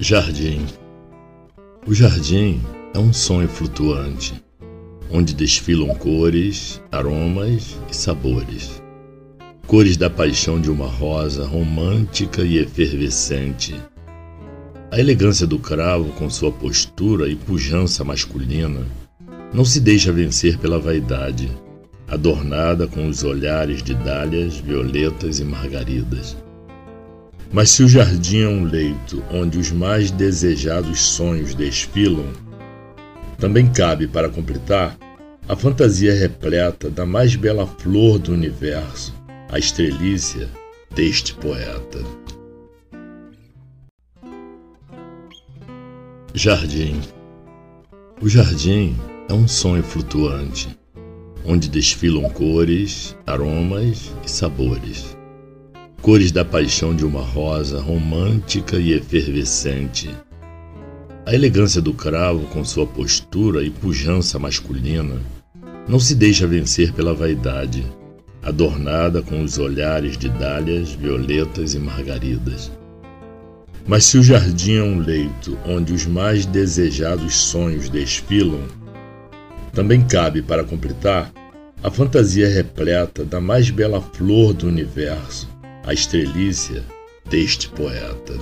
Jardim. O jardim é um sonho flutuante, onde desfilam cores, aromas e sabores. Cores da paixão de uma rosa romântica e efervescente. A elegância do cravo, com sua postura e pujança masculina, não se deixa vencer pela vaidade, adornada com os olhares de dálias, violetas e margaridas. Mas se o jardim é um leito onde os mais desejados sonhos desfilam, também cabe para completar a fantasia repleta da mais bela flor do universo, a estrelícia deste poeta. Jardim. O jardim é um sonho flutuante, onde desfilam cores, aromas e sabores cores da paixão de uma rosa romântica e efervescente. A elegância do cravo, com sua postura e pujança masculina, não se deixa vencer pela vaidade, adornada com os olhares de dálias, violetas e margaridas. Mas se o jardim é um leito onde os mais desejados sonhos desfilam, também cabe para completar a fantasia repleta da mais bela flor do universo, a estrelícia deste poeta.